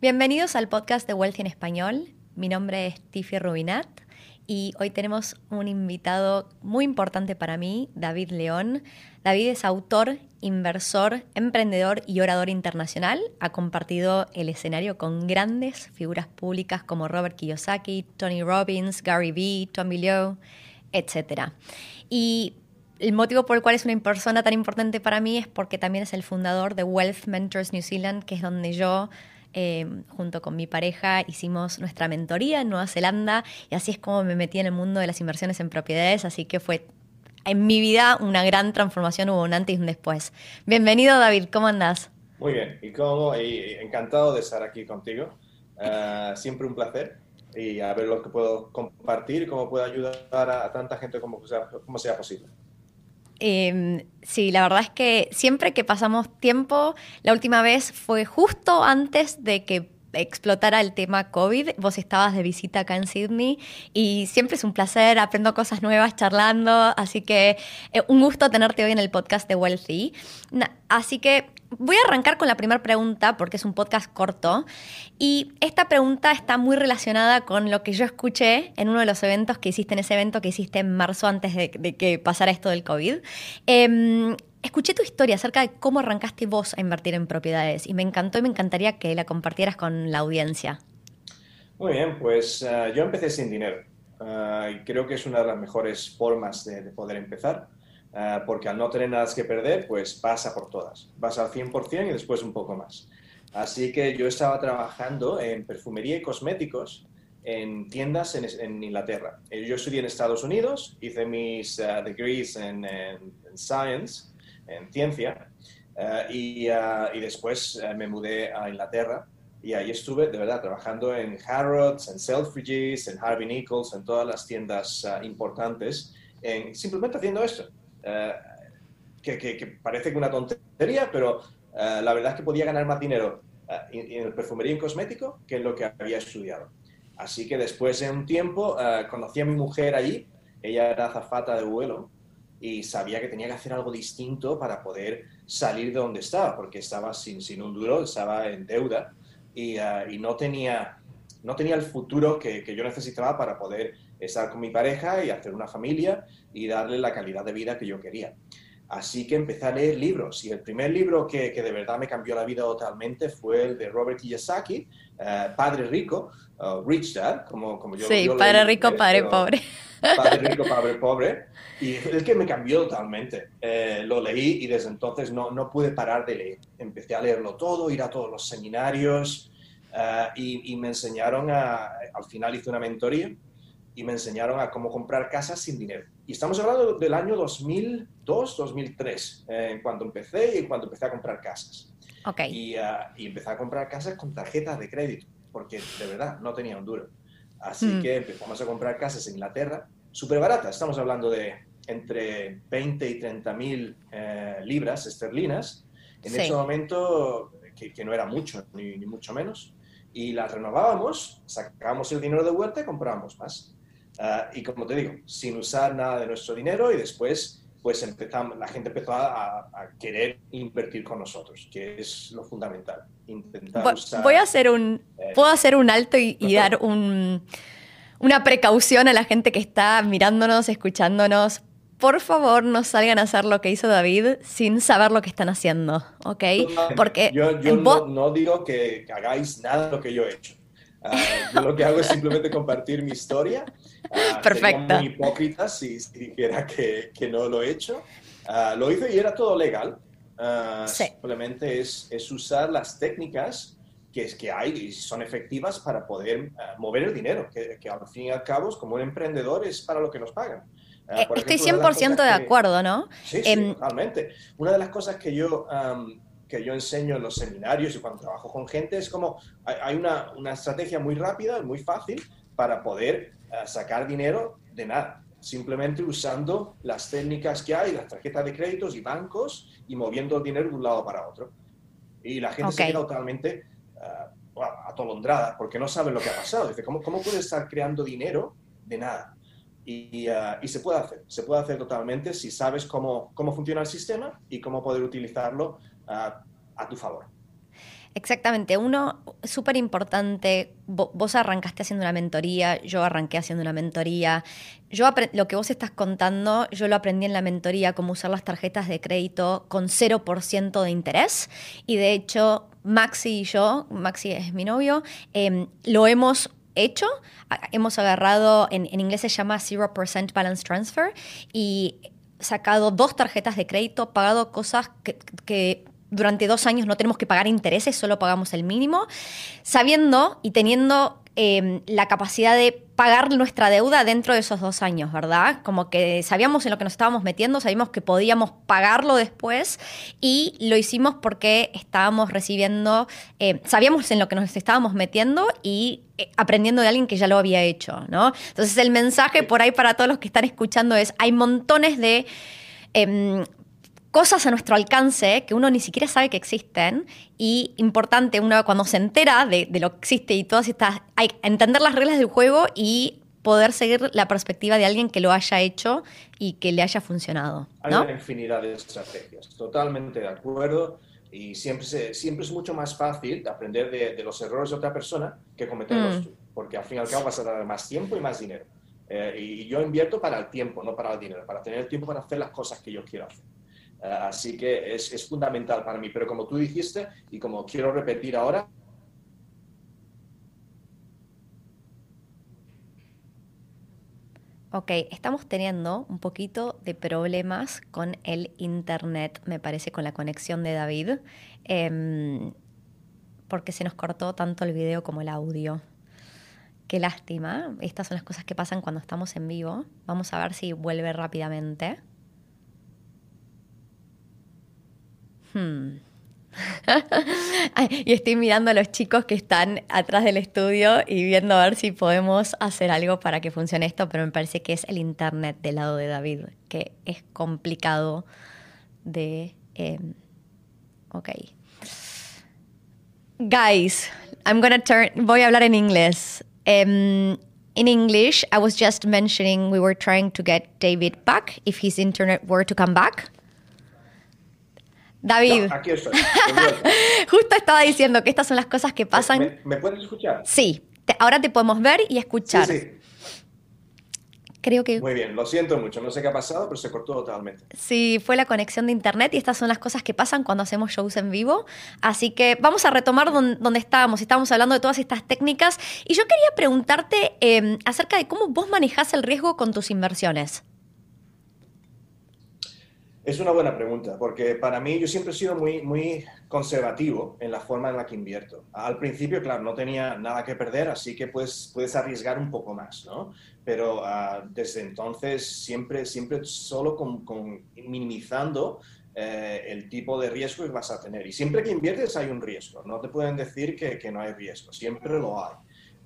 Bienvenidos al podcast de Wealthy en Español. Mi nombre es Tiffy Rubinat y hoy tenemos un invitado muy importante para mí, David León. David es autor, inversor, emprendedor y orador internacional. Ha compartido el escenario con grandes figuras públicas como Robert Kiyosaki, Tony Robbins, Gary Vee, Tommy Lowe, etc. Y el motivo por el cual es una persona tan importante para mí es porque también es el fundador de Wealth Mentors New Zealand, que es donde yo Em, junto con mi pareja hicimos nuestra mentoría en Nueva Zelanda y así es como me metí en el mundo de las inversiones en propiedades, así que fue en mi vida una gran transformación, hubo un antes y un después. Bienvenido David, ¿cómo andás? Muy bien, y, como, encantado de estar aquí contigo, eh, siempre un placer y a ver lo que puedo compartir y cómo puedo ayudar a, tanta gente como sea posible. Em, sí, la verdad es que siempre que pasamos tiempo, la última vez fue justo antes de que explotara el tema COVID. Vos estabas de visita acá en Sydney y siempre es un placer, aprendo cosas nuevas charlando, así que eh, un gusto tenerte hoy en el podcast de Wealthy. así que voy a arrancar con la primera pregunta porque es un podcast corto y esta pregunta está muy relacionada con lo que yo escuché en uno de los eventos que hiciste en ese evento que hiciste en marzo antes de, que pasara esto del COVID. Em, escuché tu historia acerca de cómo arrancaste vos a invertir en propiedades y me encantó y me encantaría que la compartieras con la audiencia. Muy bien, pues eh, yo empecé sin dinero eh, y creo que es una de las mejores formas de poder empezar. Eh, porque al no tener nada que perder, pues pasa por todas. Vas al 100% y después un poco más. Así que yo estaba trabajando en perfumería y cosméticos en tiendas en, Inglaterra. Eh, yo estudié en Estados Unidos, hice mis uh, degrees en, Science, en ciencia, y, y, después me mudé a Inglaterra y ahí estuve de verdad trabajando en Harrods, en Selfridges, en Harvey Nichols, en todas las tiendas importantes, en, simplemente haciendo esto. Eh, que, parece que una tontería, pero eh, la verdad es que podía ganar más dinero eh, en, el perfumería y cosmético que en lo que había estudiado. Así que después de un tiempo conocí a mi mujer allí, ella era azafata de vuelo y sabía que tenía que hacer algo distinto para poder salir de donde estaba, porque estaba sin, sin un duro, estaba en deuda y, y no, tenía, no tenía el futuro que, que, yo necesitaba para poder estar con mi pareja y hacer una familia y darle la calidad de vida que yo quería. Así que empecé a leer libros y el primer libro que, que de verdad me cambió la vida totalmente fue el de Robert Kiyosaki, eh, Padre Rico, Rich Dad, como, como yo Sí, Padre Rico, Padre Pobre. Padre Rico, Padre Pobre. Y es que me cambió totalmente. Eh, lo leí y desde entonces no, no pude parar de leer. Empecé a leerlo todo, ir a todos los seminarios eh, y, y, me enseñaron a, al final hice una mentoría y me enseñaron a cómo comprar casas sin dinero. Y estamos hablando del año 2002, 2003, eh, cuando empecé y cuando empecé a comprar casas. Okay. Y, uh, y, empecé a comprar casas con tarjetas de crédito, porque de verdad no tenía un duro. Así mm. que empezamos a comprar casas en Inglaterra, súper baratas, estamos hablando de entre 20 y 30 mil eh, libras esterlinas, en ese momento, que, que, no era mucho, ni, ni mucho menos, y las renovábamos, sacábamos el dinero de vuelta y comprábamos más. Ah, y como te digo, sin usar nada de nuestro dinero y después pues empezamos, la gente empezó a, querer invertir con nosotros, que es lo fundamental. Intentar Voy a hacer un, eh, puedo hacer un alto y, dar un, una precaución a la gente que está mirándonos, escuchándonos. Por favor, no salgan a hacer lo que hizo David sin saber lo que están haciendo, ¿ok? Porque yo, yo no, no, digo que hagáis nada de lo que yo he hecho. Ah, yo lo que hago es simplemente compartir mi historia. Uh, Perfecto. muy hipócrita si, dijera que, que, no lo he hecho. Ah, lo hice y era todo legal. Simplemente es, es, usar las técnicas que, es, que hay y son efectivas para poder mover el dinero, que, que, al fin y al cabo, como un emprendedor, es para lo que nos pagan. Eh, estoy 100% de, de, acuerdo, ¿no? Sí, sí, em, totalmente. Una de las cosas que yo que yo enseño en los seminarios y cuando trabajo con gente es como hay una, una estrategia muy rápida, muy fácil para poder uh, sacar dinero de nada, simplemente usando las técnicas que hay, las tarjetas de créditos y bancos y moviendo el dinero de un lado para otro. Y la gente se queda totalmente uh, atolondrada porque no sabe lo que ha pasado. Dice, ¿cómo, cómo puedes estar creando dinero de nada? Y, uh, y, se puede hacer, se puede hacer totalmente si sabes cómo, cómo funciona el sistema y cómo poder utilizarlo a tu favor. Exactamente. Uno, súper importante, vos arrancaste haciendo una mentoría, yo arranqué haciendo una mentoría. Yo lo que vos estás contando, yo lo aprendí en la mentoría, cómo usar las tarjetas de crédito con 0% de interés. Y de hecho, Maxi y yo, Maxi es mi novio, em, lo hemos hecho. Hemos agarrado, en, inglés se llama 0% Balance Transfer, y sacado dos tarjetas de crédito, pagado cosas que durante dos años no tenemos que pagar intereses, solo pagamos el mínimo, sabiendo y teniendo em, la capacidad de pagar nuestra deuda dentro de esos dos años, ¿verdad? Como que sabíamos en lo que nos estábamos metiendo, sabíamos que podíamos pagarlo después y lo hicimos porque estábamos recibiendo, eh, sabíamos en lo que nos estábamos metiendo y eh, aprendiendo de alguien que ya lo había hecho, ¿no? Entonces el mensaje por ahí para todos los que están escuchando es, hay montones de... Em, cosas a nuestro alcance que uno ni siquiera sabe que existen y importante, uno cuando se entera de, lo que existe y todas estas, hay entender las reglas del juego y poder seguir la perspectiva de alguien que lo haya hecho y que le haya funcionado. Hay una infinidad de estrategias, totalmente de acuerdo. Y siempre, siempre es mucho más fácil aprender de, los errores de otra persona que cometerlos mm. tú, porque al fin y al cabo vas a dar más tiempo y más dinero. Eh, y yo invierto para el tiempo, no para el dinero, para tener el tiempo para hacer las cosas que yo quiero hacer. Eh, así que es, es fundamental para mí. Pero como tú dijiste y como quiero repetir ahora, Ok, estamos teniendo un poquito de problemas con el internet, me parece, con la conexión de David, em, porque se nos cortó tanto el video como el audio. Qué lástima, estas son las cosas que pasan cuando estamos en vivo. Vamos a ver si vuelve rápidamente. Hmm. y estoy mirando a los chicos que están atrás del estudio y viendo a ver si podemos hacer algo para que funcione esto, pero me parece que es el internet del lado de David, que es complicado de... Em, ok. Guys, I'm gonna turn, voy a hablar en inglés. Um, in English, I was just mentioning we were trying to get David back if his internet were to come back. David. aquí estoy. Justo estaba diciendo que estas son las cosas que pasan. ¿Me, puedes escuchar? Sí. ahora te podemos ver y escuchar. Sí, sí. Creo que... Muy bien, lo siento mucho, no sé qué ha pasado, pero se cortó totalmente. Sí, fue la conexión de internet y estas son las cosas que pasan cuando hacemos shows en vivo. Así que vamos a retomar donde, estábamos. Estábamos hablando de todas estas técnicas y yo quería preguntarte em, acerca de cómo vos manejás el riesgo con tus inversiones. Es una buena pregunta, porque para mí yo siempre he sido muy, muy conservativo en la forma en la que invierto. Al principio, claro, no tenía nada que perder, así que puedes, puedes arriesgar un poco más, ¿no? Pero ah, desde entonces siempre, siempre solo con, minimizando eh, el tipo de riesgo que vas a tener. Y siempre que inviertes hay un riesgo, no te pueden decir que, que no hay riesgo, siempre lo hay,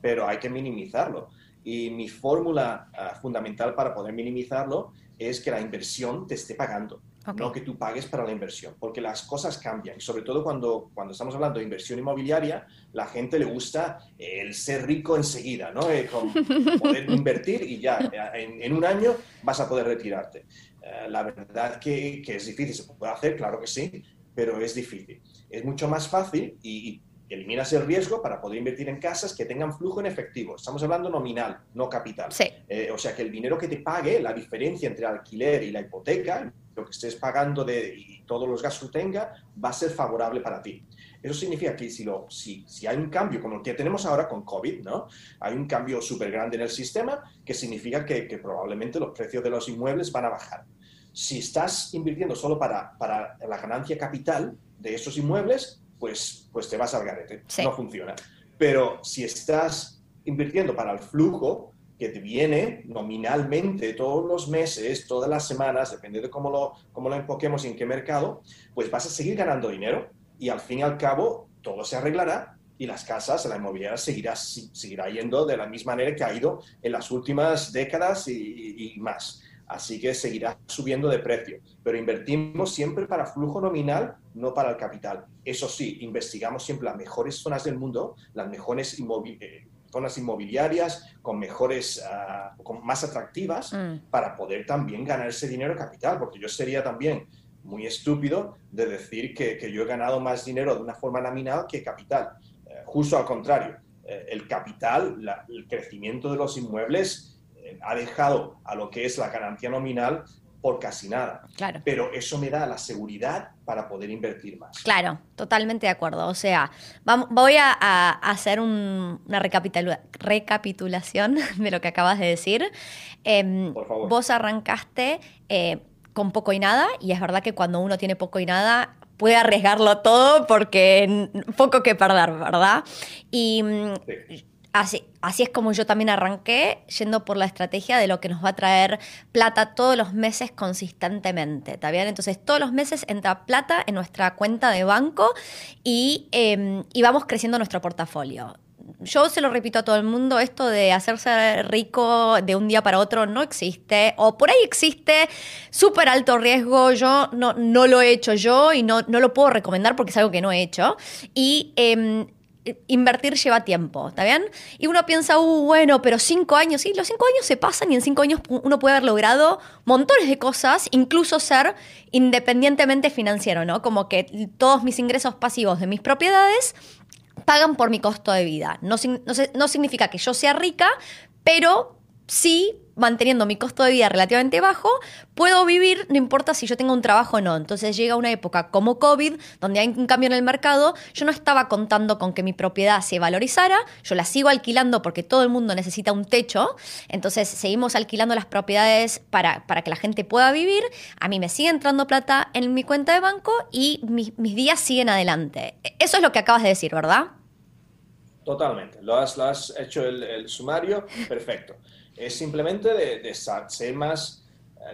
pero hay que minimizarlo. Y mi fórmula ah, fundamental para poder minimizarlo es que la inversión te esté pagando no que tú pagues para la inversión, porque las cosas cambian. Y sobre todo cuando, cuando estamos hablando de inversión inmobiliaria, la gente le gusta el ser rico enseguida, ¿no? Eh, con poder invertir y ya, en, en, un año vas a poder retirarte. Eh, la verdad que, que, es difícil, se puede hacer, claro que sí, pero es difícil. Es mucho más fácil y, eliminas el riesgo para poder invertir en casas que tengan flujo en efectivo. Estamos hablando nominal, no capital. Eh, o sea, que el dinero que te pague, la diferencia entre el alquiler y la hipoteca, lo que estés pagando de, y todos los gastos que tenga, va a ser favorable para ti. Eso significa que si, lo, si, si hay un cambio como el que tenemos ahora con COVID, ¿no? hay un cambio súper grande en el sistema que significa que, que, probablemente los precios de los inmuebles van a bajar. Si estás invirtiendo solo para, para la ganancia capital de esos inmuebles, pues, pues te vas al garete. No funciona. Pero si estás invirtiendo para el flujo, que te viene nominalmente todos los meses, todas las semanas, depende de cómo lo, cómo lo enfoquemos y en qué mercado, pues vas a seguir ganando dinero y al fin y al cabo todo se arreglará y las casas, la inmobiliaria seguirá, seguirá yendo de la misma manera que ha ido en las últimas décadas y, y más. Así que seguirá subiendo de precio. Pero invertimos siempre para flujo nominal, no para el capital. Eso sí, investigamos siempre las mejores zonas del mundo, las mejores inmobiliarias zonas inmobiliarias con mejores, uh, con más atractivas mm. para poder también ganar ese dinero capital, porque yo sería también muy estúpido de decir que, que yo he ganado más dinero de una forma nominal que capital. Eh, justo al contrario, eh, el capital, el crecimiento de los inmuebles eh, ha dejado a lo que es la ganancia nominal por casi nada. Claro. Pero eso me da la seguridad para poder invertir más. Claro, totalmente de acuerdo. O sea, vamos, voy a, hacer una recapitulación de lo que acabas de decir. Em, por favor. Vos arrancaste con poco y nada, y es verdad que cuando uno tiene poco y nada, puede arriesgarlo todo porque poco que perder, ¿verdad? Y mm, así, así es como yo también arranqué, yendo por la estrategia de lo que nos va a traer plata todos los meses consistentemente, ¿está bien? Entonces todos los meses entra plata en nuestra cuenta de banco y, em, y vamos creciendo nuestro portafolio yo se lo repito a todo el mundo, esto de hacerse rico de un día para otro no existe, o por ahí existe súper alto riesgo, yo no, no lo he hecho yo y no, no lo puedo recomendar porque es algo que no he hecho. Y em, invertir lleva tiempo, ¿está bien? Y uno piensa, uh, bueno, pero cinco años, sí, los cinco años se pasan y en cinco años uno puede haber logrado montones de cosas, incluso ser independientemente financiero, ¿no? Como que todos mis ingresos pasivos de mis propiedades pagan por mi costo de vida. No, no, significa que yo sea rica, pero sí, manteniendo mi costo de vida relativamente bajo, puedo vivir, no importa si yo tengo un trabajo o no. Entonces llega una época como COVID, donde hay un cambio en el mercado, yo no estaba contando con que mi propiedad se valorizara, yo la sigo alquilando porque todo el mundo necesita un techo, entonces seguimos alquilando las propiedades para, para que la gente pueda vivir, a mí me sigue entrando plata en mi cuenta de banco y mis días siguen adelante. Eso es lo que acabas de decir, ¿verdad? Totalmente, lo has, lo has hecho el, sumario, perfecto. Es simplemente de, ser más,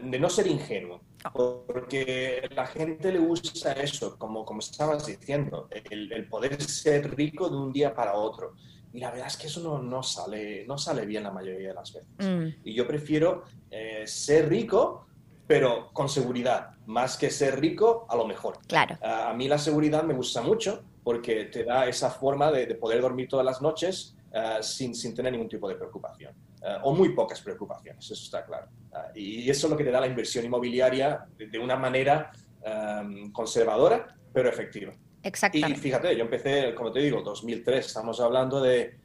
de no ser ingenuo, porque la gente le gusta eso, como, como estabas diciendo, el, poder ser rico de un día para otro. Y la verdad es que eso no, no sale, no sale bien la mayoría de las veces. Mm. Y yo prefiero eh, ser rico, pero con seguridad, más que ser rico a lo mejor. Claro. a mí la seguridad me gusta mucho porque te da esa forma de, poder dormir todas las noches eh, sin, sin, tener ningún tipo de preocupación, eh, o muy pocas preocupaciones, eso está claro. Eh, y eso es lo que te da la inversión inmobiliaria de, una manera em, conservadora, pero efectiva. Exactamente. Y fíjate, yo empecé, como te digo, 2003, estamos hablando de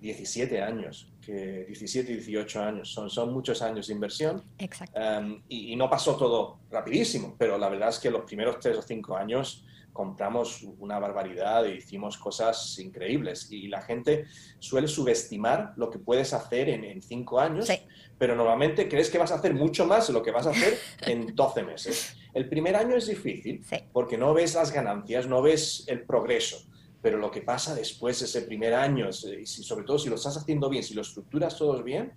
17 años, que 17, 18 años, son, son muchos años de inversión. Exacto. Em, y, y, no pasó todo rapidísimo, pero la verdad es que los primeros 3 o 5 años compramos una barbaridad e hicimos cosas increíbles. Y la gente suele subestimar lo que puedes hacer en, cinco años, pero normalmente crees que vas a hacer mucho más de lo que vas a hacer en 12 meses. El primer año es difícil porque no ves las ganancias, no ves el progreso. Pero lo que pasa después, ese primer año, y sobre todo si lo estás haciendo bien, si lo estructuras todos bien,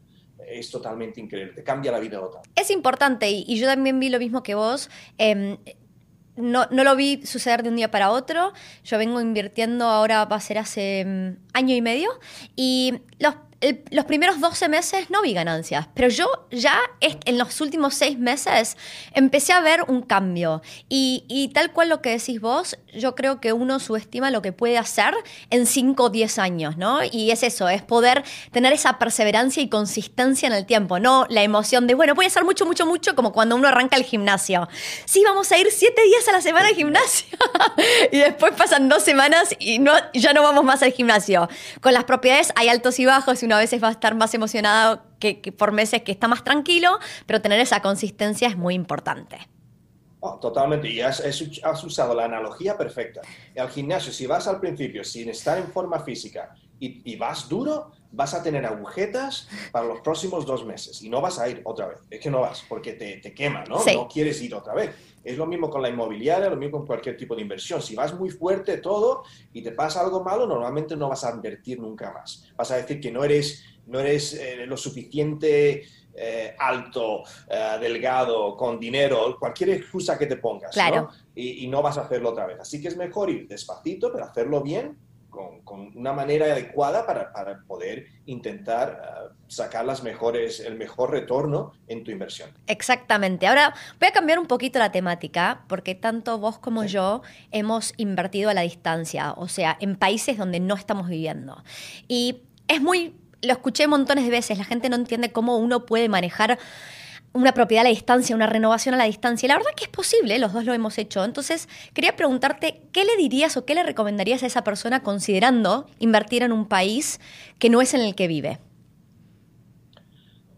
es totalmente increíble, te cambia la vida total. Es importante, y, yo también vi lo mismo que vos. Em, no, no, lo vi suceder de un día para otro. Yo vengo invirtiendo ahora, va a ser hace mm, año y medio. Y los los primeros 12 meses no vi ganancias, pero yo ya en los últimos 6 meses empecé a ver un cambio. Y, tal cual lo que decís vos, yo creo que uno subestima lo que puede hacer en 5 o 10 años, ¿no? Y es eso, es poder tener esa perseverancia y consistencia en el tiempo, no la emoción de, bueno, voy a hacer mucho, mucho, mucho, como cuando uno arranca el gimnasio. Sí, vamos a ir 7 días a la semana al gimnasio. y después pasan 2 semanas y no, ya no vamos más al gimnasio. Con las propiedades hay altos y bajos uno a veces va a estar más emocionado que, por meses que está más tranquilo, pero tener esa consistencia es muy importante. Oh, totalmente, y has, has, usado la analogía perfecta. Al gimnasio, si vas al principio sin estar en forma física y, vas duro, vas a tener agujetas para los próximos dos meses y no vas a ir otra vez. Es que no vas porque te, te quema, ¿no? No quieres ir otra vez. Es lo mismo con la inmobiliaria, lo mismo con cualquier tipo de inversión. Si vas muy fuerte todo y te pasa algo malo, normalmente no vas a invertir nunca más. Vas a decir que no eres, no eres eh, lo suficiente eh, alto, eh, delgado, con dinero, cualquier excusa que te pongas. Claro. Y, y no vas a hacerlo otra vez. Así que es mejor ir despacito, pero hacerlo bien con, una manera adecuada para, para poder intentar ah, sacar las mejores, el mejor retorno en tu inversión. Exactamente. Ahora voy a cambiar un poquito la temática, porque tanto vos como yo hemos invertido a la distancia, o sea, en países donde no estamos viviendo. Y es muy, lo escuché montones de veces, la gente no entiende cómo uno puede manejar una propiedad a la distancia, una renovación a la distancia. Y la verdad que es posible, los dos lo hemos hecho. Entonces, quería preguntarte, ¿qué le dirías o qué le recomendarías a esa persona considerando invertir en un país que no es en el que vive?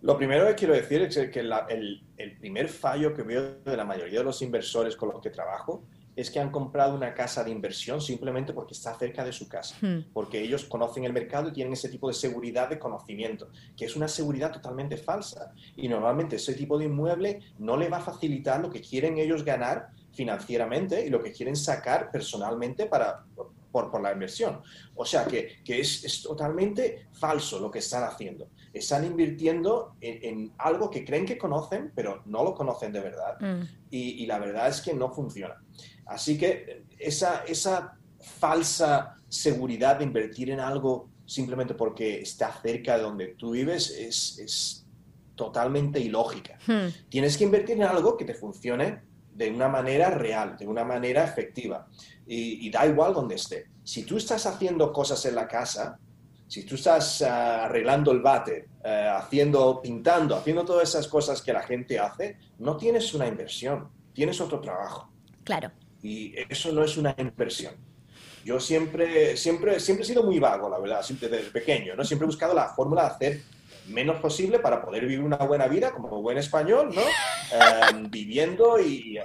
Lo primero que quiero decir es que el, el primer fallo que veo de la mayoría de los inversores con los que trabajo es que han comprado una casa de inversión simplemente porque está cerca de su casa, hmm. porque ellos conocen el mercado y tienen ese tipo de seguridad de conocimiento, que es una seguridad totalmente falsa. Y normalmente ese tipo de inmueble no le va a facilitar lo que quieren ellos ganar financieramente y lo que quieren sacar personalmente para, por, la inversión. O sea que, es, totalmente falso lo que están haciendo. Están invirtiendo en, algo que creen que conocen, pero no lo conocen de verdad. Hmm. y la verdad es que no funciona. Así que esa, esa falsa seguridad de invertir en algo simplemente porque está cerca de donde tú vives es, totalmente ilógica. Hmm. Tienes que invertir en algo que te funcione de una manera real, de una manera efectiva. Y, da igual donde esté. Si tú estás haciendo cosas en la casa, si tú estás ah, arreglando el bate, ah, haciendo, pintando, haciendo todas esas cosas que la gente hace, no tienes una inversión, tienes otro trabajo. Claro. Y eso no es una inversión. Yo siempre, siempre, siempre he sido muy vago, la verdad, siempre desde pequeño, ¿no? Siempre he buscado la fórmula de hacer menos posible para poder vivir una buena vida como buen español, ¿no? Em, viviendo y,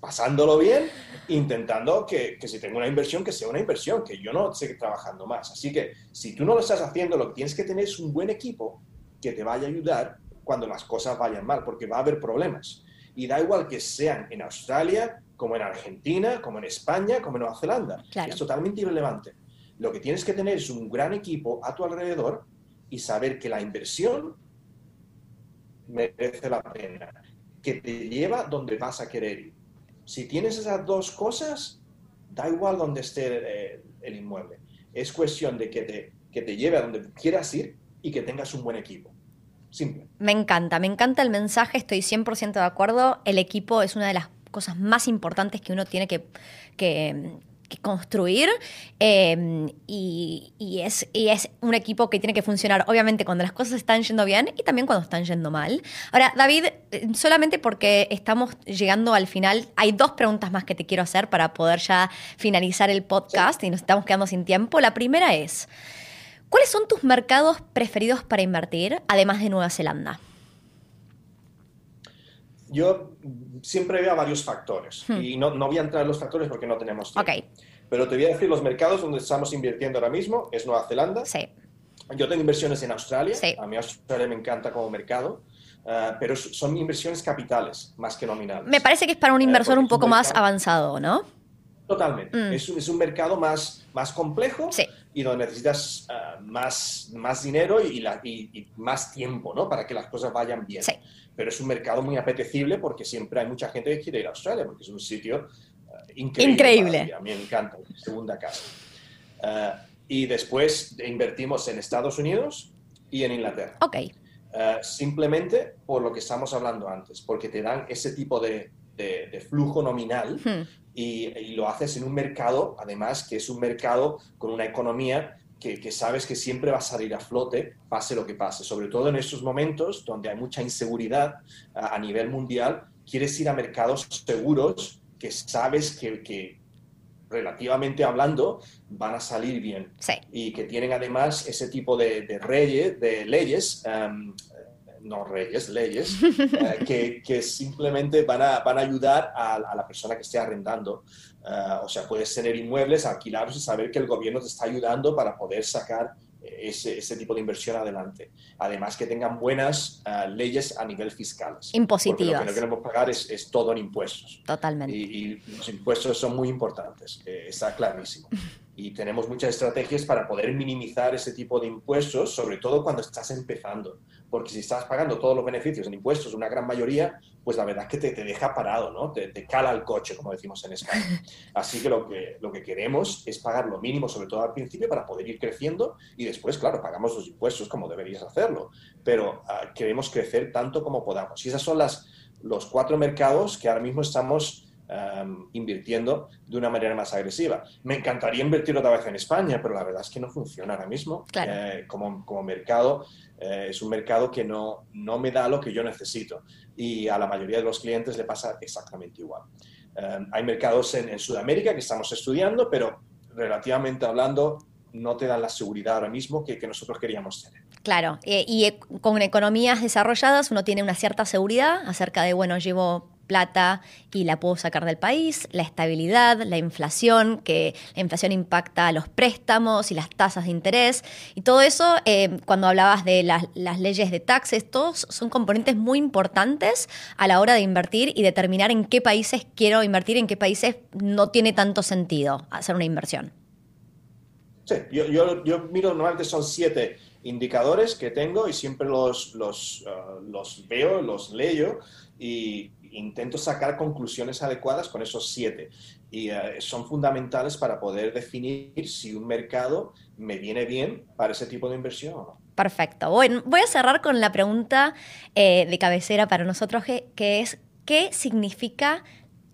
pasándolo bien, intentando que, que, si tengo una inversión, que sea una inversión, que yo no siga trabajando más. Así que si tú no lo estás haciendo, lo que tienes que tener es un buen equipo que te vaya a ayudar cuando las cosas vayan mal, porque va a haber problemas. Y da igual que sean en Australia, como en Argentina, como en España, como en Nueva Zelanda. Es totalmente irrelevante. Lo que tienes que tener es un gran equipo a tu alrededor y saber que la inversión merece la pena, que te lleva donde vas a querer ir. Si tienes esas dos cosas, da igual donde esté eh, el, inmueble. Es cuestión de que te, que te lleve a donde quieras ir y que tengas un buen equipo. Simple. Me encanta, me encanta el mensaje, estoy 100% de acuerdo. El equipo es una de las cosas más importantes que uno tiene que, construir em, y, es, es un equipo que tiene que funcionar obviamente cuando las cosas están yendo bien y también cuando están yendo mal. Ahora, David, eh, solamente porque estamos llegando al final, hay dos preguntas más que te quiero hacer para poder ya finalizar el podcast y nos estamos quedando sin tiempo. La primera es, ¿cuáles son tus mercados preferidos para invertir, además de Nueva Zelanda? Yo siempre veo varios factores hmm. y no, no, voy a entrar en los factores porque no tenemos tiempo. Pero te voy a decir los mercados donde estamos invirtiendo ahora mismo es Nueva Zelanda. Sí. Yo tengo inversiones en Australia. A mí Australia me encanta como mercado. Ah, pero son inversiones capitales más que nominales. Me parece que es para un eh, inversor un poco más avanzado, ¿no? Totalmente. Mm. Es, es, un mercado más, más complejo y donde necesitas ah, más, más dinero y, la, y, más tiempo ¿no? para que las cosas vayan bien. Sí pero es un mercado muy apetecible porque siempre hay mucha gente que quiere ir a Australia, porque es un sitio eh, increíble. A mí me encanta, segunda casa. Eh, y después invertimos en Estados Unidos y en Inglaterra. Ok. Simplemente por lo que estamos hablando antes, porque te dan ese tipo de, de, flujo nominal hmm. Y, y, lo haces en un mercado, además, que es un mercado con una economía que, sabes que siempre va a salir a flote, pase lo que pase. Sobre todo en estos momentos donde hay mucha inseguridad a, nivel mundial, quieres ir a mercados seguros que sabes que, relativamente hablando, van a salir bien. Y que tienen además ese tipo de, reyes, de leyes, em, no reyes, leyes, eh, que, simplemente van a, van a ayudar a, a, la persona que esté arrendando Ah, o sea, puedes tener inmuebles, alquilarlos y saber que el gobierno te está ayudando para poder sacar ese, ese tipo de inversión adelante. Además, que tengan buenas ah, leyes a nivel fiscal. Impositivas. lo que no queremos pagar es, es todo en impuestos. Totalmente. Y, los impuestos son muy importantes, eh, está clarísimo. y tenemos muchas estrategias para poder minimizar ese tipo de impuestos, sobre todo cuando estás empezando. Porque si estás pagando todos los beneficios en impuestos, una gran mayoría, pues la verdad es que te, te deja parado, ¿no? Te, te, cala el coche, como decimos en España. Así que lo, que lo que queremos es pagar lo mínimo, sobre todo al principio, para poder ir creciendo y después, claro, pagamos los impuestos como deberías hacerlo. Pero uh, queremos crecer tanto como podamos. Y esas son las, los cuatro mercados que ahora mismo estamos um, invirtiendo de una manera más agresiva. Me encantaría invertir otra vez en España, pero la verdad es que no funciona ahora mismo. Eh, como, como, mercado, eh, es un mercado que no, no me da lo que yo necesito y a la mayoría de los clientes le pasa exactamente igual. Um, hay mercados en, en Sudamérica que estamos estudiando, pero relativamente hablando, no te dan la seguridad ahora mismo que, que nosotros queríamos tener. Claro, eh, y eh, con economías desarrolladas uno tiene una cierta seguridad acerca de, bueno, llevo plata y la puedo sacar del país, la estabilidad, la inflación, que la inflación impacta los préstamos y las tasas de interés. Y todo eso, eh, cuando hablabas de las, leyes de taxes, todos son componentes muy importantes a la hora de invertir y determinar en qué países quiero invertir, en qué países no tiene tanto sentido hacer una inversión. Sí, yo, yo, miro, normalmente son siete indicadores que tengo y siempre los, los, uh, los veo, los leo y intento sacar conclusiones adecuadas con esos siete. Y uh, son fundamentales para poder definir si un mercado me viene bien para ese tipo de inversión o no. Perfecto. Bueno, voy a cerrar con la pregunta eh, de cabecera para nosotros, que, que es, ¿qué significa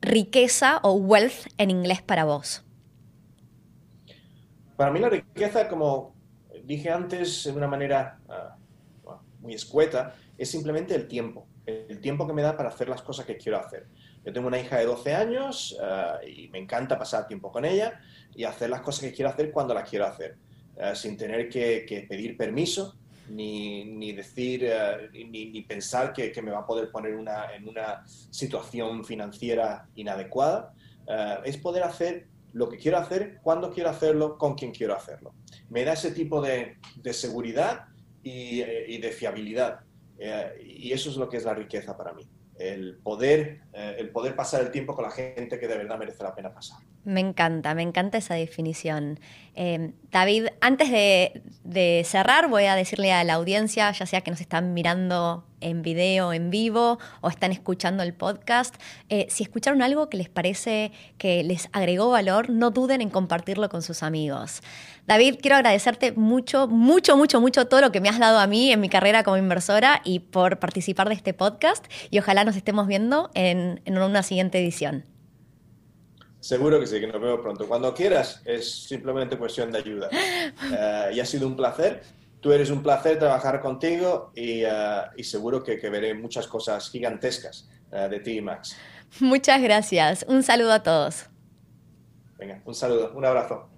riqueza o wealth en inglés para vos? Para mí la riqueza, como dije antes de una manera uh, muy escueta, es simplemente el tiempo, el tiempo que me da para hacer las cosas que quiero hacer. Yo tengo una hija de 12 años uh, y me encanta pasar tiempo con ella y hacer las cosas que quiero hacer cuando las quiero hacer, uh, sin tener que, pedir permiso ni, decir ni, ni, pensar que, que, me va a poder poner una, en una situación financiera inadecuada. es poder hacer lo que quiero hacer, cuando quiero hacerlo, con quién quiero hacerlo. Me da ese tipo de, seguridad eh, y, de fiabilidad. Eh, y eso es lo que es la riqueza para mí. El poder, eh, el poder pasar el tiempo con la gente que de verdad merece la pena pasar. Me encanta, me encanta esa definición. Eh, David, antes de, cerrar, voy a decirle a la audiencia, ya sea que nos están mirando en video, en vivo, o están escuchando el podcast, eh, si escucharon algo que les parece que les agregó valor, no duden en compartirlo con sus amigos. David, quiero agradecerte mucho, mucho, mucho, mucho todo lo que me has dado a mí en mi carrera como inversora y por participar de este podcast. Y ojalá nos estemos viendo en, en una siguiente edición. Seguro que sí, que nos vemos pronto. Cuando quieras, es simplemente cuestión de ayuda. Uh, y ha sido un placer. Tú eres un placer trabajar contigo y, uh, y seguro que, que, veré muchas cosas gigantescas uh, de ti, Max. Muchas gracias. Un saludo a todos. Venga, un saludo, un abrazo.